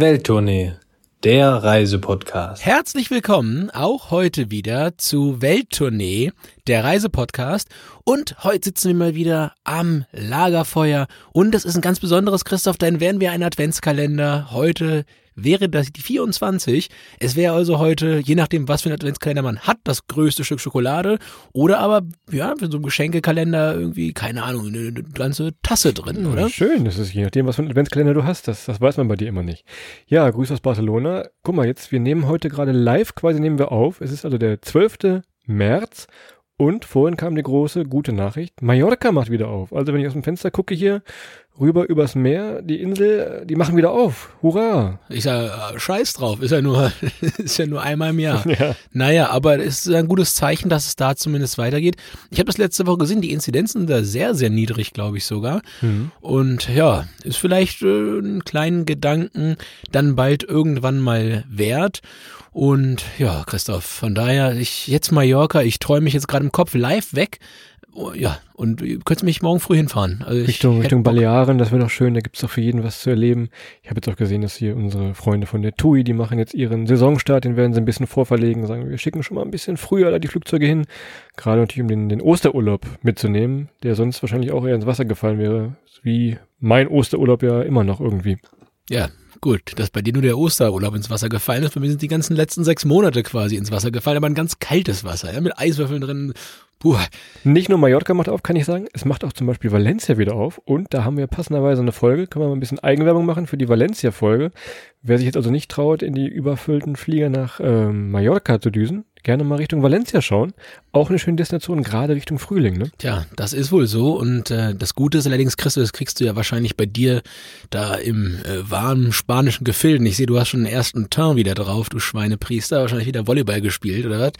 Welttournee, der Reisepodcast. Herzlich willkommen auch heute wieder zu Welttournee, der Reisepodcast. Und heute sitzen wir mal wieder am Lagerfeuer. Und das ist ein ganz besonderes, Christoph, denn werden wir einen Adventskalender heute wäre das die 24. Es wäre also heute, je nachdem, was für ein Adventskalender man hat, das größte Stück Schokolade oder aber, ja, für so ein Geschenkekalender irgendwie, keine Ahnung, eine, eine ganze Tasse drin, oder? Ja, schön, das ist je nachdem, was für ein Adventskalender du hast, das, das weiß man bei dir immer nicht. Ja, Grüße aus Barcelona. Guck mal, jetzt, wir nehmen heute gerade live, quasi nehmen wir auf. Es ist also der 12. März und vorhin kam die große gute Nachricht. Mallorca macht wieder auf. Also wenn ich aus dem Fenster gucke hier, rüber übers Meer, die Insel, die machen wieder auf. Hurra! Ich sag, äh, scheiß drauf, ist ja nur, ist ja nur einmal im Jahr. Ja. Naja, aber es ist ein gutes Zeichen, dass es da zumindest weitergeht. Ich habe das letzte Woche gesehen, die Inzidenzen sind da sehr, sehr niedrig, glaube ich sogar. Mhm. Und ja, ist vielleicht äh, einen kleinen Gedanken dann bald irgendwann mal wert. Und ja, Christoph, von daher, ich jetzt Mallorca, ich träume mich jetzt gerade im Kopf live weg Oh, ja, und ihr könnt mich morgen früh hinfahren. Also Richtung, Richtung Balearen, das wäre doch schön, da gibt's doch für jeden was zu erleben. Ich habe jetzt auch gesehen, dass hier unsere Freunde von der TUI, die machen jetzt ihren Saisonstart, den werden sie ein bisschen vorverlegen, sagen, wir schicken schon mal ein bisschen früher da die Flugzeuge hin, gerade natürlich um den, den Osterurlaub mitzunehmen, der sonst wahrscheinlich auch eher ins Wasser gefallen wäre, wie mein Osterurlaub ja immer noch irgendwie. Ja, Gut, dass bei dir nur der Osterurlaub ins Wasser gefallen ist. Bei mir sind die ganzen letzten sechs Monate quasi ins Wasser gefallen, aber ein ganz kaltes Wasser, ja, mit Eiswürfeln drin, Puh. Nicht nur Mallorca macht auf, kann ich sagen. Es macht auch zum Beispiel Valencia wieder auf. Und da haben wir passenderweise eine Folge. Können wir mal ein bisschen Eigenwerbung machen für die Valencia-Folge. Wer sich jetzt also nicht traut, in die überfüllten Flieger nach ähm, Mallorca zu düsen, gerne mal Richtung Valencia schauen. Auch eine schöne Destination, gerade Richtung Frühling, ne? Tja, das ist wohl so. Und äh, das Gute ist allerdings, Christo, das kriegst du ja wahrscheinlich bei dir da im äh, warmen spanischen Gefilden. Ich sehe, du hast schon den ersten Turn wieder drauf, du Schweinepriester, wahrscheinlich wieder Volleyball gespielt, oder was?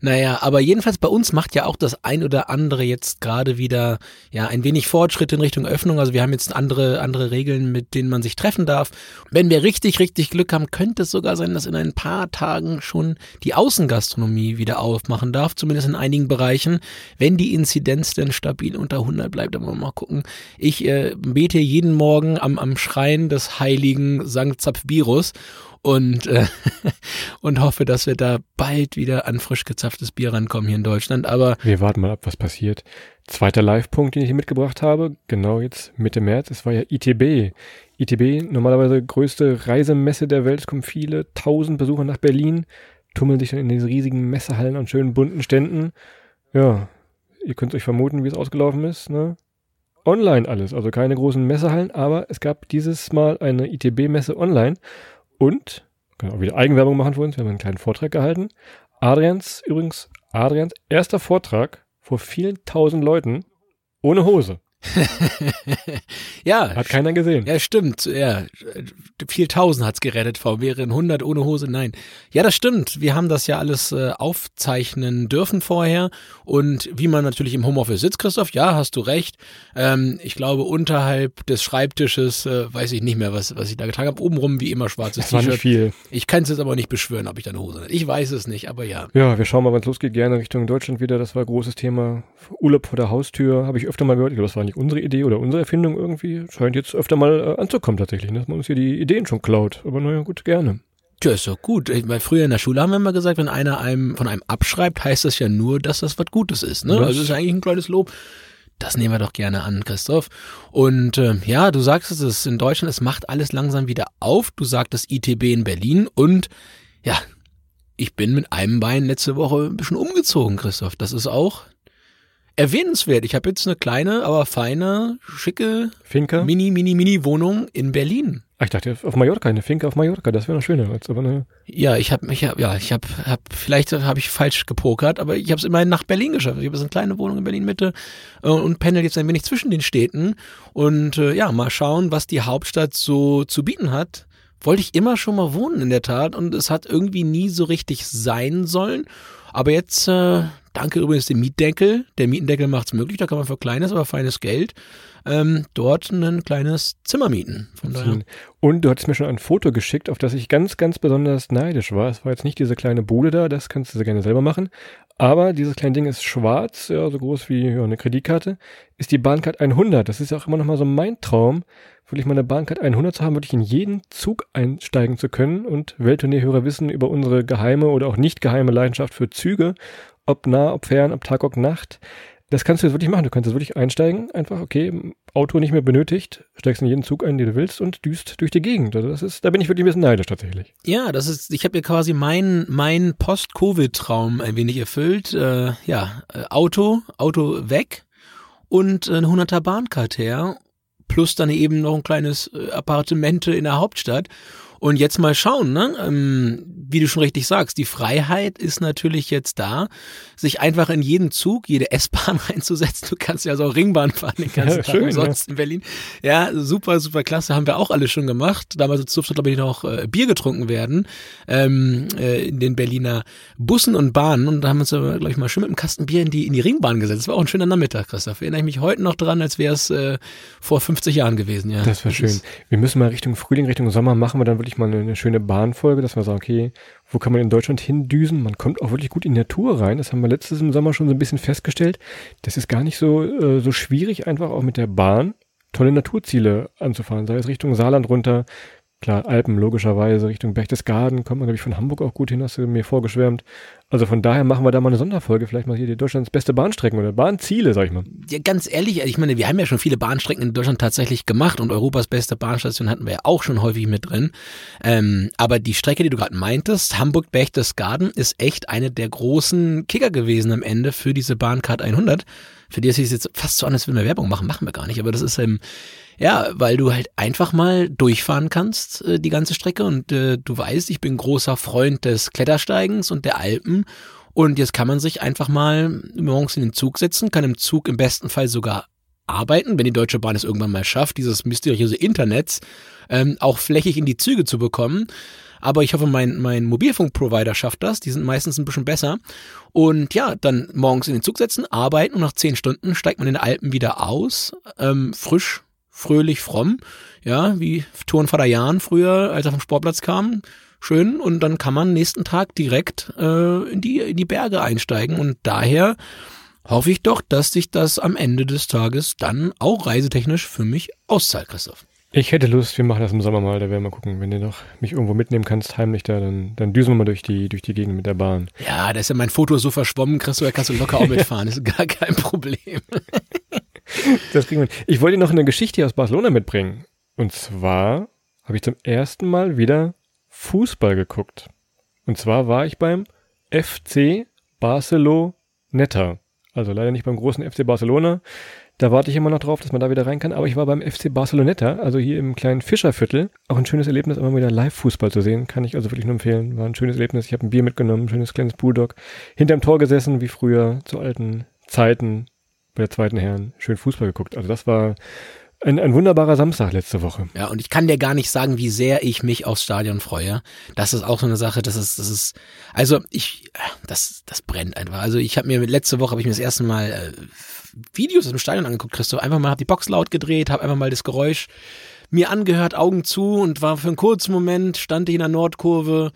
Naja, aber jedenfalls bei uns macht ja auch das ein oder andere jetzt gerade wieder ja ein wenig Fortschritt in Richtung Öffnung. Also wir haben jetzt andere, andere Regeln, mit denen man sich treffen darf. Wenn wir richtig, richtig Glück haben, könnte es sogar sein, dass in ein paar Tagen schon die Außengastronomie wieder aufmachen darf, zumindest in einigen Bereichen, wenn die Inzidenz denn stabil unter 100 bleibt. Aber mal gucken. Ich äh, bete jeden Morgen am, am Schrein des heiligen Sankt Zapfbirus und, äh, und hoffe, dass wir da bald wieder an frisch gezapftes Bier rankommen hier in Deutschland. Aber wir warten mal ab, was passiert. Zweiter Live-Punkt, den ich hier mitgebracht habe, genau jetzt Mitte März, es war ja ITB. ITB, normalerweise größte Reisemesse der Welt, es kommen viele tausend Besucher nach Berlin, tummeln sich dann in diesen riesigen Messehallen an schönen bunten Ständen. Ja, ihr könnt euch vermuten, wie es ausgelaufen ist, ne? Online alles, also keine großen Messehallen, aber es gab dieses Mal eine ITB-Messe online und, können auch wieder Eigenwerbung machen für uns, wir haben einen kleinen Vortrag gehalten. Adrians, übrigens, Adrians erster Vortrag vor vielen tausend Leuten ohne Hose. ja. Hat keiner gesehen. Ja, stimmt. Ja, viel tausend hat's gerettet. V wären 100 ohne Hose. Nein. Ja, das stimmt. Wir haben das ja alles äh, aufzeichnen dürfen vorher. Und wie man natürlich im Homeoffice sitzt, Christoph, ja, hast du recht. Ähm, ich glaube, unterhalb des Schreibtisches äh, weiß ich nicht mehr, was, was ich da getragen habe. Obenrum wie immer schwarzes T-Shirt. Ich kann es jetzt aber nicht beschwören, ob ich da eine Hose hatte. Ich weiß es nicht, aber ja. Ja, wir schauen mal, wann es losgeht. Gerne Richtung Deutschland wieder. Das war ein großes Thema. Urlaub vor der Haustür. Habe ich öfter mal gehört. Ich glaube, das war nicht nicht unsere Idee oder unsere Erfindung irgendwie. Scheint jetzt öfter mal äh, anzukommen tatsächlich, ne? dass man uns hier die Ideen schon klaut. Aber naja, gut, gerne. Tja, ist doch gut. Weil früher in der Schule haben wir immer gesagt, wenn einer einem von einem abschreibt, heißt das ja nur, dass das was Gutes ist. Ne? Das also ist eigentlich ein kleines Lob. Das nehmen wir doch gerne an, Christoph. Und äh, ja, du sagst es, es in Deutschland, es macht alles langsam wieder auf. Du sagtest ITB in Berlin und ja, ich bin mit einem Bein letzte Woche ein bisschen umgezogen, Christoph. Das ist auch erwähnenswert. Ich habe jetzt eine kleine, aber feine, schicke Finca? Mini, Mini, Mini Wohnung in Berlin. Ach, ich dachte auf Mallorca, eine Finca auf Mallorca, das wäre noch schöner als aber eine. Ja, ich habe mich, ja, ich habe, hab, vielleicht habe ich falsch gepokert, aber ich habe es immerhin nach Berlin geschafft. Ich habe jetzt eine kleine Wohnung in Berlin Mitte äh, und pendel jetzt ein wenig zwischen den Städten und äh, ja, mal schauen, was die Hauptstadt so zu bieten hat. Wollte ich immer schon mal wohnen in der Tat und es hat irgendwie nie so richtig sein sollen. Aber jetzt äh, Danke übrigens dem Mietdeckel. Der Mietendeckel macht es möglich, da kann man für kleines, aber feines Geld ähm, dort ein kleines Zimmer mieten. Und du hattest mir schon ein Foto geschickt, auf das ich ganz, ganz besonders neidisch war. Es war jetzt nicht diese kleine Bude da, das kannst du sehr gerne selber machen. Aber dieses kleine Ding ist schwarz, ja, so groß wie ja, eine Kreditkarte, ist die Bahncard 100. Das ist ja auch immer noch mal so mein Traum, wirklich mal eine Bahncard 100 zu haben, wirklich in jeden Zug einsteigen zu können und Welttournee-Hörer wissen über unsere geheime oder auch nicht geheime Leidenschaft für Züge, ob nah, ob fern, ob Tag, ob Nacht. Das kannst du jetzt wirklich machen. Du kannst jetzt wirklich einsteigen, einfach, okay, Auto nicht mehr benötigt, steigst in jeden Zug ein, den du willst und düst durch die Gegend. Also das ist, da bin ich wirklich ein bisschen neidisch tatsächlich. Ja, das ist, ich habe mir quasi meinen mein Post-Covid-Traum ein wenig erfüllt. Äh, ja, äh, Auto, Auto weg und ein 100er Bahncard her, plus dann eben noch ein kleines äh, Appartemente in der Hauptstadt. Und jetzt mal schauen, ne? Ähm, wie du schon richtig sagst, die Freiheit ist natürlich jetzt da, sich einfach in jeden Zug, jede S-Bahn reinzusetzen. Du kannst ja so Ringbahn fahren den ganzen ja, Tag schön, umsonst ja. in Berlin. Ja, super, super klasse. Haben wir auch alle schon gemacht. Damals durfte, glaube ich, noch äh, Bier getrunken werden ähm, äh, in den Berliner Bussen und Bahnen. Und da haben wir uns, glaube ich, mal schön mit einem Kasten Bier in die, in die Ringbahn gesetzt. Das war auch ein schöner Nachmittag, Christoph. Erinnere ich mich heute noch dran, als wäre es äh, vor 50 Jahren gewesen. Ja, das war das schön. Wir müssen mal Richtung Frühling, Richtung Sommer machen wir dann wirklich mal eine, schöne Bahnfolge, dass wir sagen, okay, wo kann man in Deutschland hindüsen? Man kommt auch wirklich gut in die Natur rein. Das haben wir letztes im Sommer schon so ein bisschen festgestellt. Das ist gar nicht so, äh, so schwierig, einfach auch mit der Bahn tolle Naturziele anzufahren. Sei es Richtung Saarland runter, Klar, Alpen logischerweise, Richtung Berchtesgaden kommt man, glaube ich, von Hamburg auch gut hin, hast du mir vorgeschwärmt. Also von daher machen wir da mal eine Sonderfolge, vielleicht mal hier die Deutschlands beste Bahnstrecken oder Bahnziele, sag ich mal. Ja, ganz ehrlich, ich meine, wir haben ja schon viele Bahnstrecken in Deutschland tatsächlich gemacht und Europas beste Bahnstation hatten wir ja auch schon häufig mit drin. Ähm, aber die Strecke, die du gerade meintest, Hamburg-Berchtesgaden, ist echt eine der großen Kicker gewesen am Ende für diese Bahncard 100. Für die ist es jetzt fast so an, als würden wir Werbung machen, machen wir gar nicht, aber das ist ähm, ja, weil du halt einfach mal durchfahren kannst, äh, die ganze Strecke. Und äh, du weißt, ich bin großer Freund des Klettersteigens und der Alpen. Und jetzt kann man sich einfach mal morgens in den Zug setzen, kann im Zug im besten Fall sogar arbeiten, wenn die Deutsche Bahn es irgendwann mal schafft, dieses mysteriöse Internet ähm, auch flächig in die Züge zu bekommen. Aber ich hoffe, mein, mein Mobilfunkprovider schafft das. Die sind meistens ein bisschen besser. Und ja, dann morgens in den Zug setzen, arbeiten und nach zehn Stunden steigt man in den Alpen wieder aus, ähm, frisch, fröhlich, fromm, ja, wie Turnvater Jan früher, als er vom Sportplatz kam, schön und dann kann man nächsten Tag direkt äh, in, die, in die Berge einsteigen und daher hoffe ich doch, dass sich das am Ende des Tages dann auch reisetechnisch für mich auszahlt, Christoph. Ich hätte Lust, wir machen das im Sommer mal, da werden wir mal gucken. Wenn du noch mich irgendwo mitnehmen kannst, heimlich da, dann, dann düsen wir mal durch die, durch die Gegend mit der Bahn. Ja, da ist ja mein Foto so verschwommen, Christoph, da kannst du locker auch mitfahren, ist gar kein Problem. Das kriegen wir. Ich wollte noch eine Geschichte aus Barcelona mitbringen. Und zwar habe ich zum ersten Mal wieder Fußball geguckt. Und zwar war ich beim FC Barceloneta. Also leider nicht beim großen FC Barcelona. Da warte ich immer noch drauf, dass man da wieder rein kann. Aber ich war beim FC Barceloneta, also hier im kleinen Fischerviertel. Auch ein schönes Erlebnis, immer wieder Live-Fußball zu sehen. Kann ich also wirklich nur empfehlen. War ein schönes Erlebnis. Ich habe ein Bier mitgenommen, ein schönes kleines Bulldog. Hinterm Tor gesessen, wie früher zu alten Zeiten bei der zweiten Herren schön Fußball geguckt. Also das war ein, ein wunderbarer Samstag letzte Woche. Ja, und ich kann dir gar nicht sagen, wie sehr ich mich aufs Stadion freue. Das ist auch so eine Sache, das ist, das ist, also ich, das, das brennt einfach. Also ich habe mir letzte Woche habe ich mir das erste Mal äh, Videos aus dem Stadion angeguckt, Christoph. Einfach mal hab die Box laut gedreht, habe einfach mal das Geräusch mir angehört, Augen zu und war für einen kurzen Moment stand ich in der Nordkurve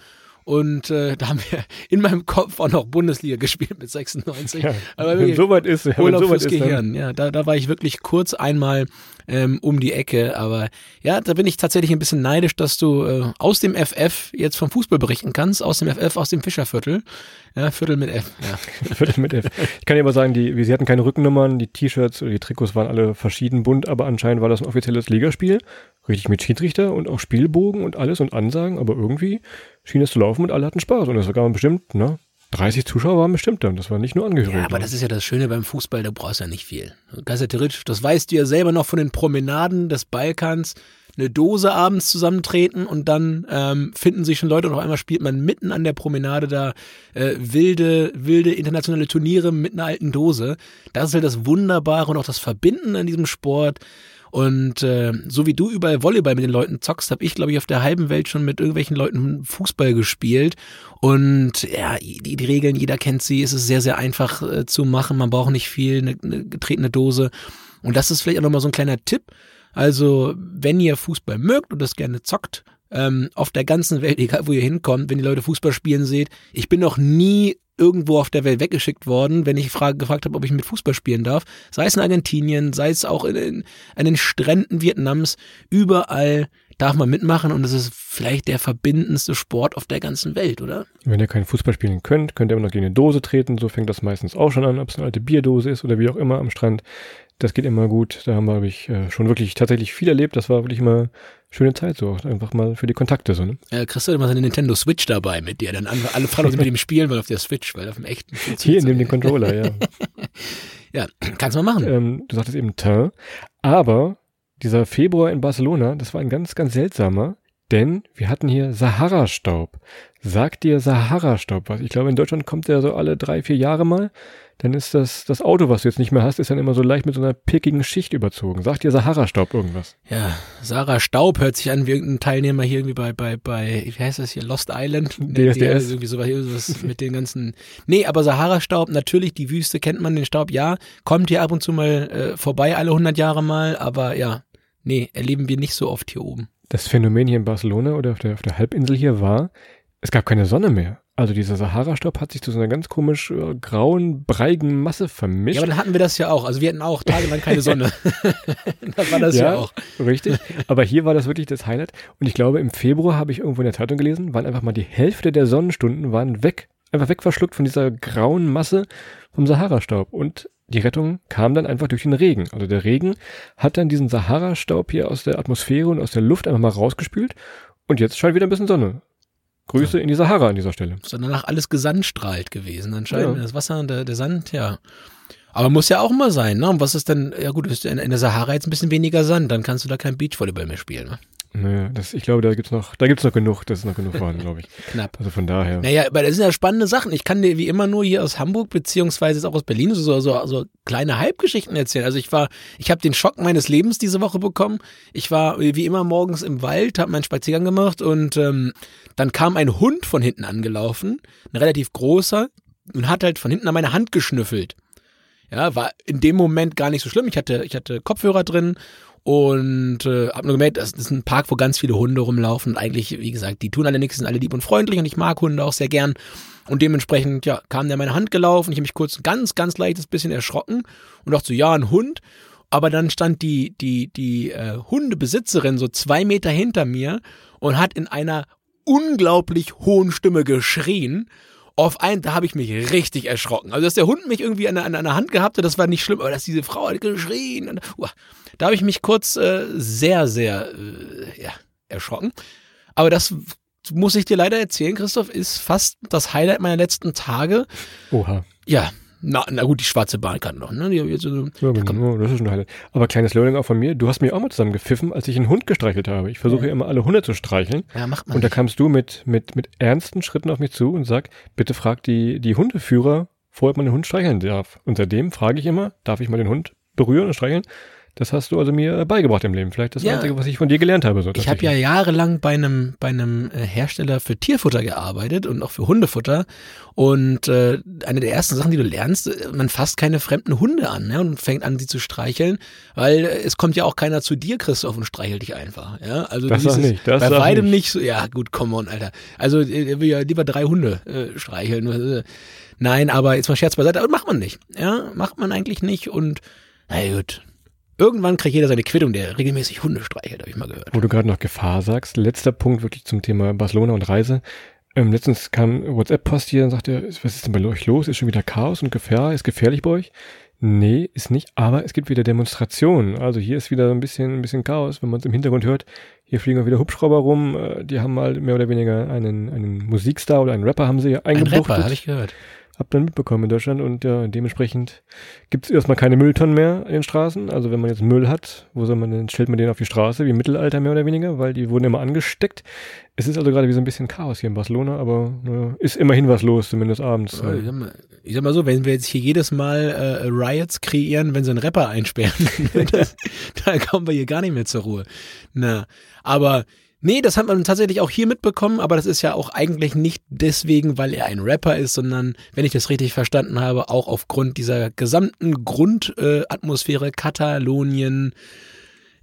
und äh, da haben wir in meinem Kopf auch noch Bundesliga gespielt mit 96. Ja, Aber wenn so weit ist, Urlaub so weit fürs ist, Gehirn. Ja, da, da war ich wirklich kurz einmal ähm, um die Ecke. Aber ja, da bin ich tatsächlich ein bisschen neidisch, dass du äh, aus dem FF jetzt vom Fußball berichten kannst, aus dem FF, aus dem Fischerviertel. Ja, Viertel mit F. Ja. Viertel mit F. Ich kann dir aber sagen, die, sie hatten keine Rückennummern, die T-Shirts oder die Trikots waren alle verschieden bunt, aber anscheinend war das ein offizielles Ligaspiel. Richtig mit Schiedsrichter und auch Spielbogen und alles und Ansagen, aber irgendwie schien es zu laufen und alle hatten Spaß. Und es war bestimmt, ne? 30 Zuschauer waren bestimmt da und das war nicht nur Angehörige. Ja, aber das ist ja das Schöne beim Fußball, da brauchst du ja nicht viel. Gazetteric, das weißt du ja selber noch von den Promenaden des Balkans, eine Dose abends zusammentreten und dann ähm, finden sich schon Leute und auf einmal spielt man mitten an der Promenade da äh, wilde, wilde internationale Turniere mit einer alten Dose. Das ist halt das Wunderbare und auch das Verbinden an diesem Sport. Und äh, so wie du überall Volleyball mit den Leuten zockst, habe ich, glaube ich, auf der halben Welt schon mit irgendwelchen Leuten Fußball gespielt. Und ja, die, die Regeln, jeder kennt sie. Es ist sehr, sehr einfach äh, zu machen. Man braucht nicht viel, eine, eine getretene Dose Und das ist vielleicht auch nochmal so ein kleiner Tipp. Also, wenn ihr Fußball mögt und das gerne zockt, ähm, auf der ganzen Welt, egal wo ihr hinkommt, wenn die Leute Fußball spielen seht, ich bin noch nie irgendwo auf der Welt weggeschickt worden, wenn ich frage, gefragt habe, ob ich mit Fußball spielen darf. Sei es in Argentinien, sei es auch in, in, an den Stränden Vietnams, überall darf man mitmachen und es ist vielleicht der verbindendste Sport auf der ganzen Welt, oder? Wenn ihr keinen Fußball spielen könnt, könnt ihr immer noch gegen eine Dose treten. So fängt das meistens auch schon an, ob es eine alte Bierdose ist oder wie auch immer am Strand. Das geht immer gut. Da haben wir, habe ich äh, schon wirklich tatsächlich viel erlebt. Das war wirklich mal schöne Zeit so. Einfach mal für die Kontakte so. Ne? Äh, kriegst du immer seine Nintendo Switch dabei mit dir. Dann alle fragen uns mit dem spielen, weil auf der Switch, weil auf dem echten. Hier, nimm den Controller, ja. ja, kannst du mal machen. Ähm, du sagtest eben Teint. Aber dieser Februar in Barcelona, das war ein ganz, ganz seltsamer. Denn wir hatten hier Sahara-Staub. Sagt dir Sahara-Staub was? Ich glaube, in Deutschland kommt der so alle drei, vier Jahre mal dann ist das, das Auto, was du jetzt nicht mehr hast, ist dann immer so leicht mit so einer pickigen Schicht überzogen. Sagt dir Sahara-Staub irgendwas? Ja, Sarah Staub hört sich an wie irgendein Teilnehmer hier irgendwie bei, bei, bei, wie heißt das hier, Lost Island? DSDS. Irgendwie sowas, sowas mit den ganzen, nee, aber Sahara-Staub, natürlich, die Wüste kennt man, den Staub, ja, kommt hier ab und zu mal äh, vorbei, alle 100 Jahre mal, aber ja, nee, erleben wir nicht so oft hier oben. Das Phänomen hier in Barcelona oder auf der, auf der Halbinsel hier war, es gab keine Sonne mehr. Also dieser Sahara-Staub hat sich zu so einer ganz komisch äh, grauen, breigen Masse vermischt. Ja, aber dann hatten wir das ja auch. Also wir hatten auch tagelang keine Sonne. da war das ja, ja, auch. Richtig. Aber hier war das wirklich das Highlight. Und ich glaube, im Februar habe ich irgendwo in der Zeitung gelesen, waren einfach mal die Hälfte der Sonnenstunden waren weg. Einfach wegverschluckt von dieser grauen Masse vom Sahara-Staub. Und die Rettung kam dann einfach durch den Regen. Also der Regen hat dann diesen Sahara-Staub hier aus der Atmosphäre und aus der Luft einfach mal rausgespült. Und jetzt scheint wieder ein bisschen Sonne. Grüße ja. in die Sahara an dieser Stelle. Ist dann danach alles gesandstrahlt gewesen, anscheinend. Ja. Das Wasser und der, der Sand, ja. Aber muss ja auch immer sein, ne? Und was ist denn, ja gut, ist in, in der Sahara jetzt ein bisschen weniger Sand, dann kannst du da kein Beachvolleyball mehr spielen, ne? Naja, das, ich glaube, da gibt's noch, da gibt's noch genug, das ist noch genug waren, glaube ich. Knapp. Also von daher. Naja, aber das sind ja spannende Sachen. Ich kann dir wie immer nur hier aus Hamburg beziehungsweise auch aus Berlin so, so, so kleine Halbgeschichten erzählen. Also ich war, ich habe den Schock meines Lebens diese Woche bekommen. Ich war wie immer morgens im Wald, habe meinen Spaziergang gemacht und ähm, dann kam ein Hund von hinten angelaufen, ein relativ großer, und hat halt von hinten an meine Hand geschnüffelt. Ja, war in dem Moment gar nicht so schlimm. Ich hatte, ich hatte Kopfhörer drin und äh, habe nur gemerkt, das ist ein Park, wo ganz viele Hunde rumlaufen. Und eigentlich, wie gesagt, die tun alle nichts, sind alle lieb und freundlich und ich mag Hunde auch sehr gern. Und dementsprechend, ja, kam der meine Hand gelaufen. Ich habe mich kurz ein ganz, ganz leichtes bisschen erschrocken und dachte so, ja, ein Hund. Aber dann stand die, die, die äh, Hundebesitzerin so zwei Meter hinter mir und hat in einer unglaublich hohen Stimme geschrien auf einen, da habe ich mich richtig erschrocken. Also, dass der Hund mich irgendwie an, an, an der Hand gehabt hat, das war nicht schlimm, aber dass diese Frau hat geschrien. Und, uh, da habe ich mich kurz äh, sehr, sehr äh, ja, erschrocken. Aber das muss ich dir leider erzählen, Christoph, ist fast das Highlight meiner letzten Tage. Oha. Ja, na, na gut, die schwarze Bahn kann noch, ne? Die, jetzt, so, ja, genau, das ist ein Highlight. Aber kleines Learning auch von mir, du hast mich auch mal zusammen gepfiffen, als ich einen Hund gestreichelt habe. Ich versuche ja. immer alle Hunde zu streicheln. Ja, macht man. Und da kamst du mit, mit, mit ernsten Schritten auf mich zu und sag, bitte frag die, die Hundeführer, vorher man den Hund streicheln darf. Und seitdem frage ich immer, darf ich mal den Hund berühren und streicheln? Das hast du also mir beigebracht im Leben. Vielleicht das ja. Einzige, was ich von dir gelernt habe. So ich habe ja jahrelang bei einem, bei einem äh, Hersteller für Tierfutter gearbeitet und auch für Hundefutter. Und äh, eine der ersten Sachen, die du lernst, äh, man fasst keine fremden Hunde an ne, und fängt an, sie zu streicheln, weil äh, es kommt ja auch keiner zu dir, Christoph, und streichelt dich einfach. Ja, also das ist nicht. Das bei weitem nicht. nicht so. Ja, gut, come on, Alter. Also äh, will ja lieber drei Hunde äh, streicheln. Nein, aber jetzt mal Scherz beiseite. Aber macht man nicht. Ja, macht man eigentlich nicht. Und na gut, Irgendwann kriegt jeder seine Quittung, der regelmäßig Hunde streichelt, habe ich mal gehört. Wo du gerade noch Gefahr sagst, letzter Punkt wirklich zum Thema Barcelona und Reise. Ähm, letztens kam WhatsApp-Post hier und sagte, was ist denn bei euch los? Ist schon wieder Chaos und Gefahr? Ist gefährlich bei euch? Nee, ist nicht, aber es gibt wieder Demonstrationen. Also hier ist wieder ein bisschen, ein bisschen Chaos, wenn man es im Hintergrund hört. Hier fliegen auch wieder Hubschrauber rum. Äh, die haben mal mehr oder weniger einen, einen Musikstar oder einen Rapper haben sie eingebuchtet. Ein Rapper, habe ich gehört habt ihr mitbekommen in Deutschland und ja, dementsprechend gibt es erstmal keine Mülltonnen mehr in den Straßen. Also wenn man jetzt Müll hat, wo soll man denn, stellt man den auf die Straße, wie im Mittelalter mehr oder weniger, weil die wurden immer angesteckt. Es ist also gerade wie so ein bisschen Chaos hier in Barcelona, aber ja, ist immerhin was los, zumindest abends. Ich sag, mal, ich sag mal so, wenn wir jetzt hier jedes Mal äh, Riots kreieren, wenn sie einen Rapper einsperren, das, dann kommen wir hier gar nicht mehr zur Ruhe. Na, aber Nee, das hat man tatsächlich auch hier mitbekommen, aber das ist ja auch eigentlich nicht deswegen, weil er ein Rapper ist, sondern, wenn ich das richtig verstanden habe, auch aufgrund dieser gesamten Grundatmosphäre äh, Katalonien,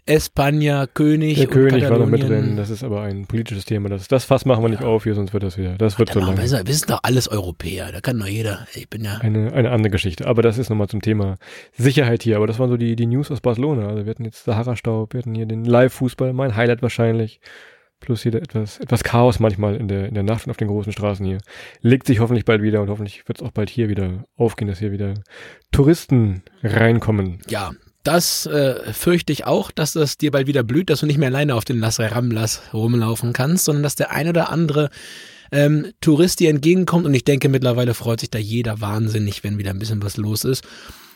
Espanja, König. Der König war noch mit drin. Das ist aber ein politisches Thema. Das, das Fass machen wir nicht ja. auf hier, sonst wird das wieder. Das wird Ach, so lang. Wir, wir sind doch alles Europäer. Da kann doch jeder. Ich bin ja. Eine, eine andere Geschichte. Aber das ist nochmal zum Thema Sicherheit hier. Aber das waren so die, die News aus Barcelona. Also wir hatten jetzt Sahara-Staub, wir hatten hier den Live-Fußball, mein Highlight wahrscheinlich. Plus hier etwas, etwas Chaos manchmal in der, in der Nacht und auf den großen Straßen hier. Legt sich hoffentlich bald wieder und hoffentlich wird es auch bald hier wieder aufgehen, dass hier wieder Touristen reinkommen. Ja, das äh, fürchte ich auch, dass das dir bald wieder blüht, dass du nicht mehr alleine auf den Las Ramblas rumlaufen kannst, sondern dass der ein oder andere ähm, Tourist dir entgegenkommt. Und ich denke, mittlerweile freut sich da jeder wahnsinnig, wenn wieder ein bisschen was los ist.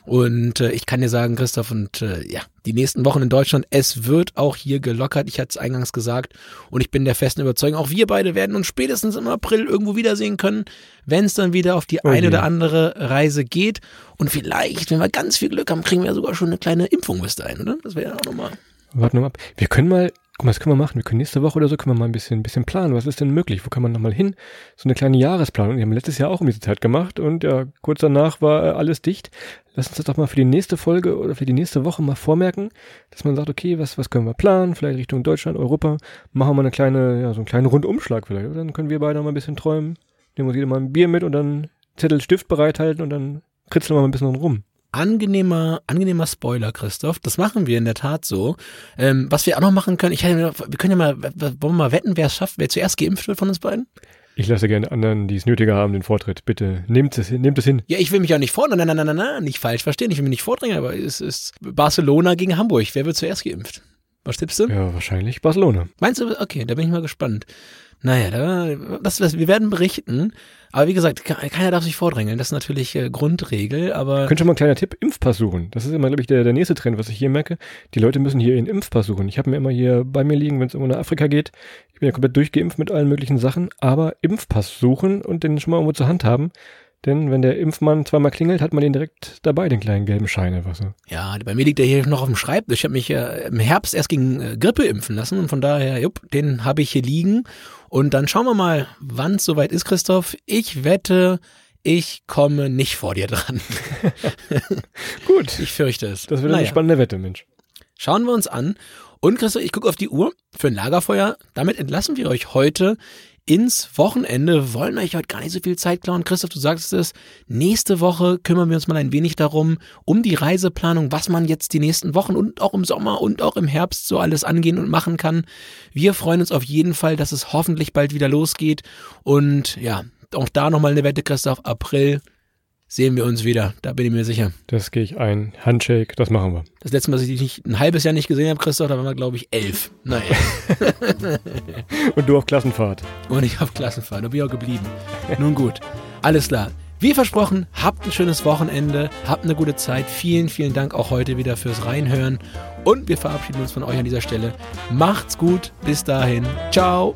Und äh, ich kann dir sagen, Christoph, und äh, ja, die nächsten Wochen in Deutschland, es wird auch hier gelockert. Ich hatte es eingangs gesagt. Und ich bin der festen Überzeugung, auch wir beide werden uns spätestens im April irgendwo wiedersehen können, wenn es dann wieder auf die oh eine oder andere Reise geht. Und vielleicht, wenn wir ganz viel Glück haben, kriegen wir sogar schon eine kleine Impfung bis dahin, oder? Das wäre ja auch nochmal. Warten wir mal ab. Wir können mal guck mal, das können wir machen. Wir können nächste Woche oder so können wir mal ein bisschen, ein bisschen planen. Was ist denn möglich? Wo kann man nochmal hin? So eine kleine Jahresplanung. Wir haben letztes Jahr auch um diese Zeit gemacht und ja, kurz danach war äh, alles dicht. Lass uns das doch mal für die nächste Folge oder für die nächste Woche mal vormerken, dass man sagt, okay, was, was können wir planen? Vielleicht Richtung Deutschland, Europa. Machen wir mal eine kleine, ja, so einen kleinen Rundumschlag vielleicht. Dann können wir beide mal ein bisschen träumen. Nehmen uns jeder mal ein Bier mit und dann Zettel, Stift bereithalten und dann kritzeln wir mal ein bisschen rum angenehmer, angenehmer Spoiler, Christoph. Das machen wir in der Tat so. Ähm, was wir auch noch machen können, ich hätte, wir können ja mal, wollen wir mal wetten, wer es schafft, wer zuerst geimpft wird von uns beiden? Ich lasse gerne anderen, die es nötiger haben, den Vortritt. Bitte nehmt es, nehmt es hin. Ja, ich will mich auch nicht vordrängen. Nein, nein, nein, nein, nein, nicht falsch verstehen. Ich will mich nicht vordrängen, aber es ist Barcelona gegen Hamburg. Wer wird zuerst geimpft? Was tippst du? Ja, wahrscheinlich Barcelona. Meinst du? Okay, da bin ich mal gespannt. Naja, da, das, das, wir werden berichten. Aber wie gesagt, keiner darf sich vordrängeln. Das ist natürlich äh, Grundregel, aber. Könnt schon mal ein kleiner Tipp, Impfpass suchen. Das ist immer, glaube ich, der, der nächste Trend, was ich hier merke. Die Leute müssen hier ihren Impfpass suchen. Ich habe mir immer hier bei mir liegen, wenn es irgendwo nach Afrika geht. Ich bin ja komplett durchgeimpft mit allen möglichen Sachen, aber Impfpass suchen und den schon mal irgendwo zur Hand haben. Denn wenn der Impfmann zweimal klingelt, hat man den direkt dabei, den kleinen gelben Schein einfach so. Ja, bei mir liegt der hier noch auf dem Schreibtisch. Ich habe mich äh, im Herbst erst gegen äh, Grippe impfen lassen und von daher, jupp, den habe ich hier liegen. Und dann schauen wir mal, wann es soweit ist, Christoph. Ich wette, ich komme nicht vor dir dran. Gut. Ich fürchte es. Das wird naja. eine spannende Wette, Mensch. Schauen wir uns an. Und Christoph, ich gucke auf die Uhr für ein Lagerfeuer. Damit entlassen wir euch heute ins Wochenende, wollen euch heute gar nicht so viel Zeit klauen. Christoph, du sagst es, nächste Woche kümmern wir uns mal ein wenig darum, um die Reiseplanung, was man jetzt die nächsten Wochen und auch im Sommer und auch im Herbst so alles angehen und machen kann. Wir freuen uns auf jeden Fall, dass es hoffentlich bald wieder losgeht. Und ja, auch da nochmal eine Wette, Christoph, April sehen wir uns wieder. Da bin ich mir sicher. Das gehe ich ein. Handshake, das machen wir. Das letzte Mal, dass ich dich nicht ein halbes Jahr nicht gesehen habe, Christoph, da waren wir, glaube ich, elf. Naja. Und du auf Klassenfahrt. Und ich auf Klassenfahrt. Da bin ich auch geblieben. Nun gut. Alles klar. Wie versprochen, habt ein schönes Wochenende, habt eine gute Zeit. Vielen, vielen Dank auch heute wieder fürs Reinhören. Und wir verabschieden uns von euch an dieser Stelle. Macht's gut. Bis dahin. Ciao.